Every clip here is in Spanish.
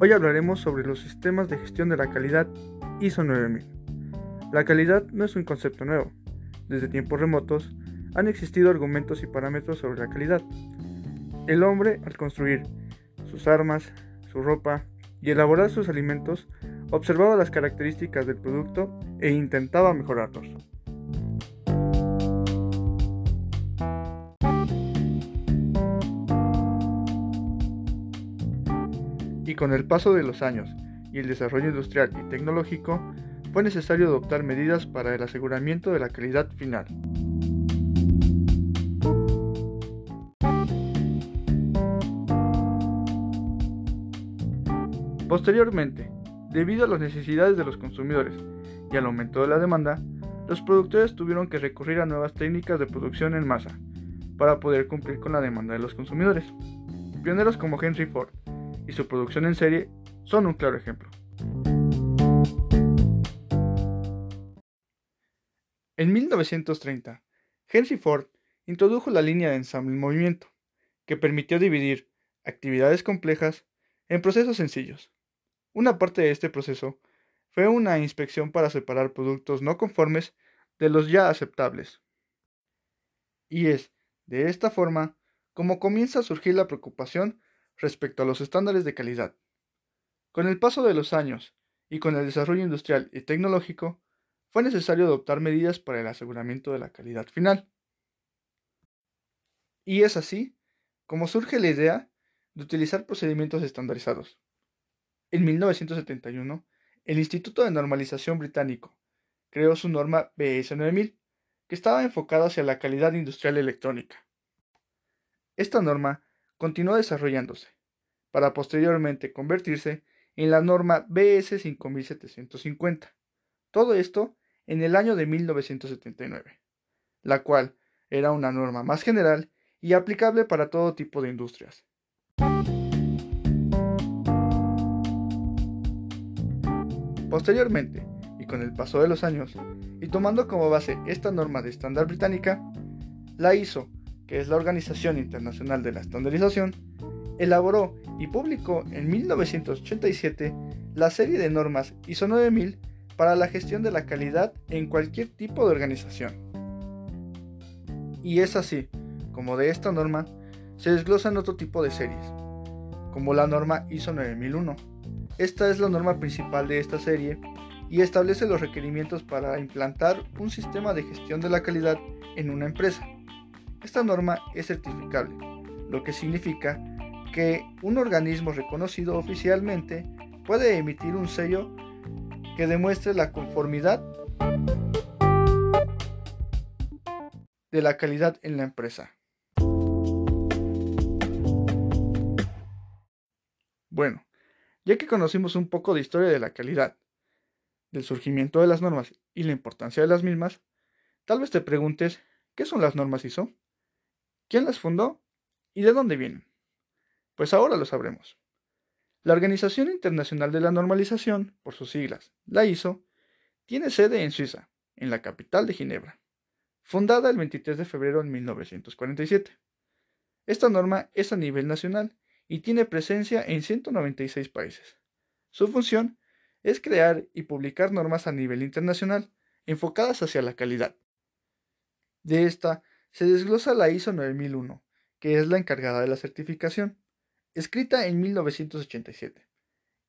Hoy hablaremos sobre los sistemas de gestión de la calidad ISO 9000. La calidad no es un concepto nuevo. Desde tiempos remotos han existido argumentos y parámetros sobre la calidad. El hombre, al construir sus armas, su ropa y elaborar sus alimentos, observaba las características del producto e intentaba mejorarlos. Con el paso de los años y el desarrollo industrial y tecnológico, fue necesario adoptar medidas para el aseguramiento de la calidad final. Posteriormente, debido a las necesidades de los consumidores y al aumento de la demanda, los productores tuvieron que recurrir a nuevas técnicas de producción en masa para poder cumplir con la demanda de los consumidores. Pioneros como Henry Ford y su producción en serie son un claro ejemplo. En 1930, Henry Ford introdujo la línea de ensamble en movimiento, que permitió dividir actividades complejas en procesos sencillos. Una parte de este proceso fue una inspección para separar productos no conformes de los ya aceptables. Y es, de esta forma, como comienza a surgir la preocupación respecto a los estándares de calidad. Con el paso de los años y con el desarrollo industrial y tecnológico, fue necesario adoptar medidas para el aseguramiento de la calidad final. Y es así como surge la idea de utilizar procedimientos estandarizados. En 1971, el Instituto de Normalización británico creó su norma BS 9000, que estaba enfocada hacia la calidad industrial electrónica. Esta norma continuó desarrollándose, para posteriormente convertirse en la norma BS 5750. Todo esto en el año de 1979, la cual era una norma más general y aplicable para todo tipo de industrias. Posteriormente, y con el paso de los años, y tomando como base esta norma de estándar británica, la ISO que es la Organización Internacional de la Estandarización, elaboró y publicó en 1987 la serie de normas ISO 9000 para la gestión de la calidad en cualquier tipo de organización. Y es así, como de esta norma, se desglosan otro tipo de series, como la norma ISO 9001. Esta es la norma principal de esta serie y establece los requerimientos para implantar un sistema de gestión de la calidad en una empresa. Esta norma es certificable, lo que significa que un organismo reconocido oficialmente puede emitir un sello que demuestre la conformidad de la calidad en la empresa. Bueno, ya que conocimos un poco de historia de la calidad, del surgimiento de las normas y la importancia de las mismas, tal vez te preguntes, ¿qué son las normas ISO? ¿Quién las fundó? ¿Y de dónde vienen? Pues ahora lo sabremos. La Organización Internacional de la Normalización, por sus siglas, la ISO, tiene sede en Suiza, en la capital de Ginebra, fundada el 23 de febrero de 1947. Esta norma es a nivel nacional y tiene presencia en 196 países. Su función es crear y publicar normas a nivel internacional enfocadas hacia la calidad. De esta se desglosa la ISO 9001, que es la encargada de la certificación, escrita en 1987,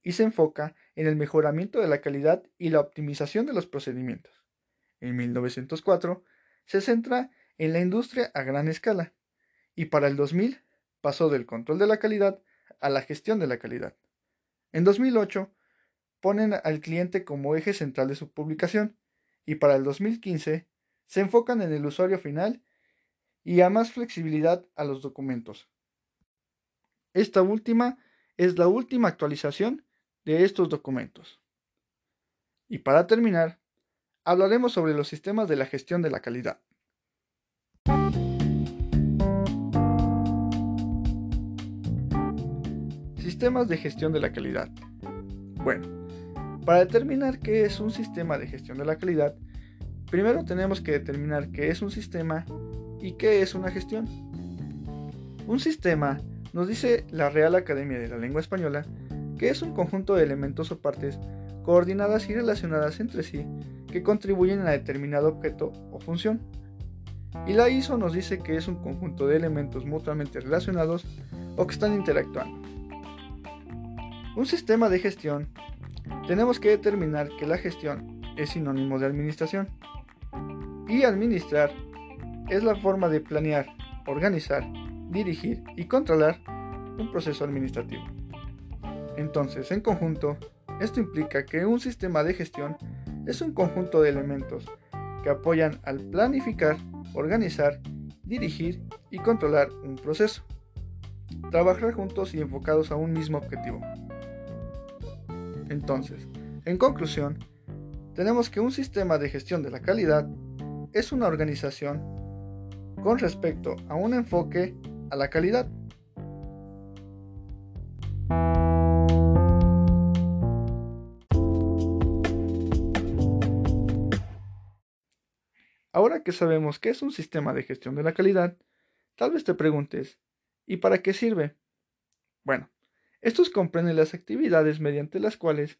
y se enfoca en el mejoramiento de la calidad y la optimización de los procedimientos. En 1904 se centra en la industria a gran escala, y para el 2000 pasó del control de la calidad a la gestión de la calidad. En 2008 ponen al cliente como eje central de su publicación, y para el 2015 se enfocan en el usuario final y a más flexibilidad a los documentos. Esta última es la última actualización de estos documentos. Y para terminar, hablaremos sobre los sistemas de la gestión de la calidad. Sistemas de gestión de la calidad. Bueno, para determinar qué es un sistema de gestión de la calidad, primero tenemos que determinar qué es un sistema ¿Y qué es una gestión? Un sistema, nos dice la Real Academia de la Lengua Española, que es un conjunto de elementos o partes coordinadas y relacionadas entre sí que contribuyen a determinado objeto o función. Y la ISO nos dice que es un conjunto de elementos mutuamente relacionados o que están interactuando. Un sistema de gestión. Tenemos que determinar que la gestión es sinónimo de administración. Y administrar es la forma de planear, organizar, dirigir y controlar un proceso administrativo. Entonces, en conjunto, esto implica que un sistema de gestión es un conjunto de elementos que apoyan al planificar, organizar, dirigir y controlar un proceso. Trabajar juntos y enfocados a un mismo objetivo. Entonces, en conclusión, tenemos que un sistema de gestión de la calidad es una organización con respecto a un enfoque a la calidad. Ahora que sabemos qué es un sistema de gestión de la calidad, tal vez te preguntes, ¿y para qué sirve? Bueno, estos comprenden las actividades mediante las cuales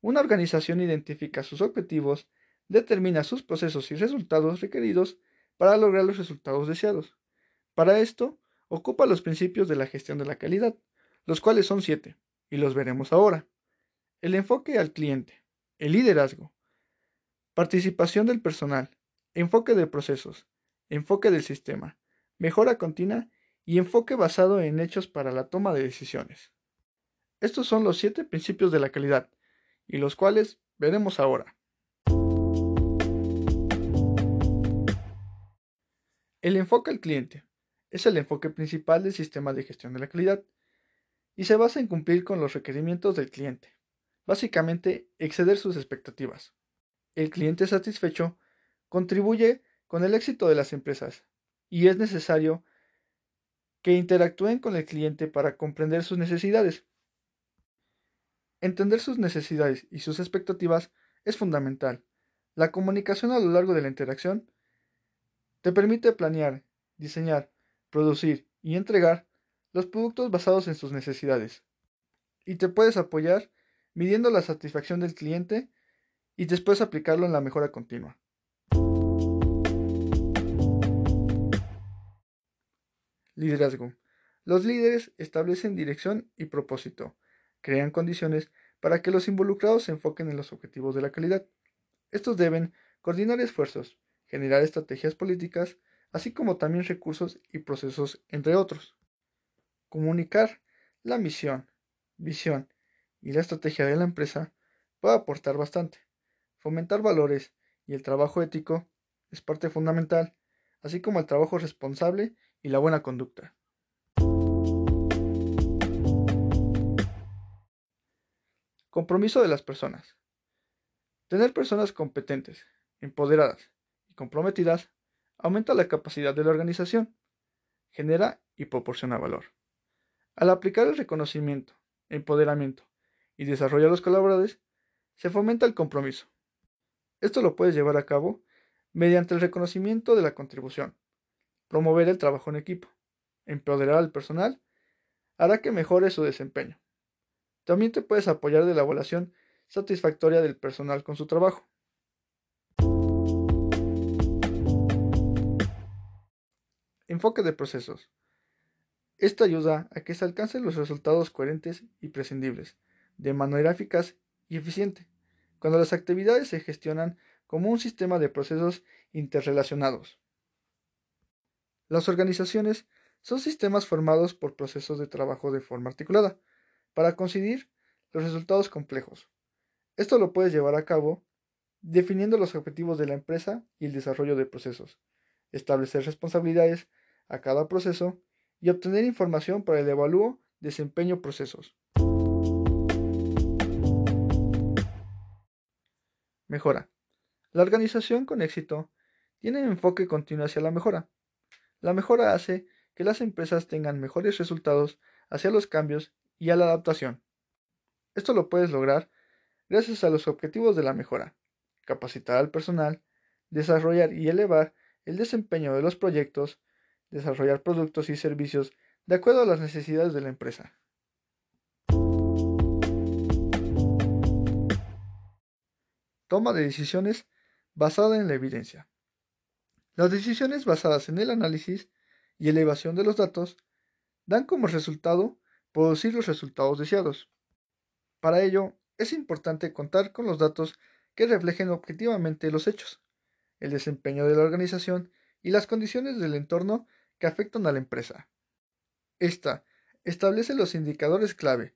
una organización identifica sus objetivos, determina sus procesos y resultados requeridos para lograr los resultados deseados. Para esto, ocupa los principios de la gestión de la calidad, los cuales son siete, y los veremos ahora. El enfoque al cliente, el liderazgo, participación del personal, enfoque de procesos, enfoque del sistema, mejora continua y enfoque basado en hechos para la toma de decisiones. Estos son los siete principios de la calidad, y los cuales veremos ahora. El enfoque al cliente es el enfoque principal del sistema de gestión de la calidad y se basa en cumplir con los requerimientos del cliente, básicamente exceder sus expectativas. El cliente satisfecho contribuye con el éxito de las empresas y es necesario que interactúen con el cliente para comprender sus necesidades. Entender sus necesidades y sus expectativas es fundamental. La comunicación a lo largo de la interacción te permite planear, diseñar, producir y entregar los productos basados en sus necesidades. Y te puedes apoyar midiendo la satisfacción del cliente y después aplicarlo en la mejora continua. Liderazgo. Los líderes establecen dirección y propósito, crean condiciones para que los involucrados se enfoquen en los objetivos de la calidad. Estos deben coordinar esfuerzos, generar estrategias políticas, así como también recursos y procesos, entre otros. Comunicar la misión, visión y la estrategia de la empresa puede aportar bastante. Fomentar valores y el trabajo ético es parte fundamental, así como el trabajo responsable y la buena conducta. Compromiso de las personas. Tener personas competentes, empoderadas comprometidas aumenta la capacidad de la organización, genera y proporciona valor. Al aplicar el reconocimiento, empoderamiento y desarrollo a los colaboradores, se fomenta el compromiso. Esto lo puedes llevar a cabo mediante el reconocimiento de la contribución, promover el trabajo en equipo, empoderar al personal, hará que mejore su desempeño. También te puedes apoyar de la evaluación satisfactoria del personal con su trabajo. Enfoque de procesos. Esto ayuda a que se alcancen los resultados coherentes y prescindibles, de manera eficaz y eficiente, cuando las actividades se gestionan como un sistema de procesos interrelacionados. Las organizaciones son sistemas formados por procesos de trabajo de forma articulada para conseguir los resultados complejos. Esto lo puedes llevar a cabo definiendo los objetivos de la empresa y el desarrollo de procesos, establecer responsabilidades a cada proceso y obtener información para el evalúo desempeño procesos. Mejora. La organización con éxito tiene enfoque continuo hacia la mejora. La mejora hace que las empresas tengan mejores resultados hacia los cambios y a la adaptación. Esto lo puedes lograr gracias a los objetivos de la mejora, capacitar al personal, desarrollar y elevar el desempeño de los proyectos, desarrollar productos y servicios de acuerdo a las necesidades de la empresa. Toma de decisiones basada en la evidencia. Las decisiones basadas en el análisis y elevación de los datos dan como resultado producir los resultados deseados. Para ello, es importante contar con los datos que reflejen objetivamente los hechos, el desempeño de la organización y las condiciones del entorno que afectan a la empresa. Esta establece los indicadores clave,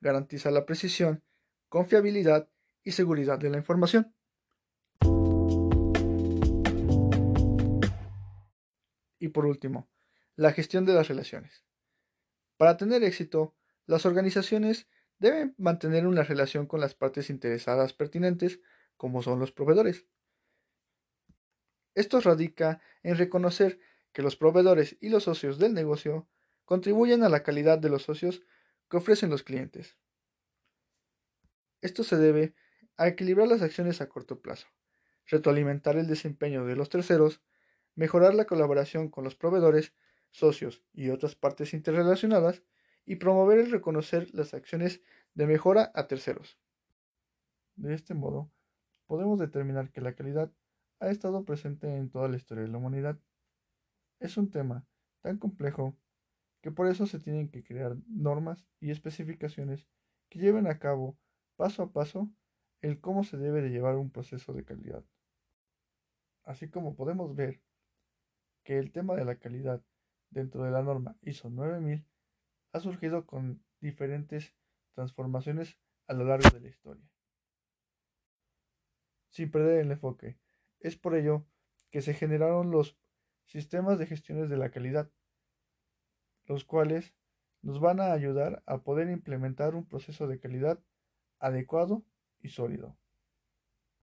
garantiza la precisión, confiabilidad y seguridad de la información. Y por último, la gestión de las relaciones. Para tener éxito, las organizaciones deben mantener una relación con las partes interesadas pertinentes, como son los proveedores. Esto radica en reconocer que los proveedores y los socios del negocio contribuyen a la calidad de los socios que ofrecen los clientes. Esto se debe a equilibrar las acciones a corto plazo, retroalimentar el desempeño de los terceros, mejorar la colaboración con los proveedores, socios y otras partes interrelacionadas, y promover el reconocer las acciones de mejora a terceros. De este modo, podemos determinar que la calidad ha estado presente en toda la historia de la humanidad. Es un tema tan complejo que por eso se tienen que crear normas y especificaciones que lleven a cabo paso a paso el cómo se debe de llevar un proceso de calidad. Así como podemos ver que el tema de la calidad dentro de la norma ISO 9000 ha surgido con diferentes transformaciones a lo largo de la historia. Sin perder el enfoque, es por ello que se generaron los sistemas de gestiones de la calidad los cuales nos van a ayudar a poder implementar un proceso de calidad adecuado y sólido.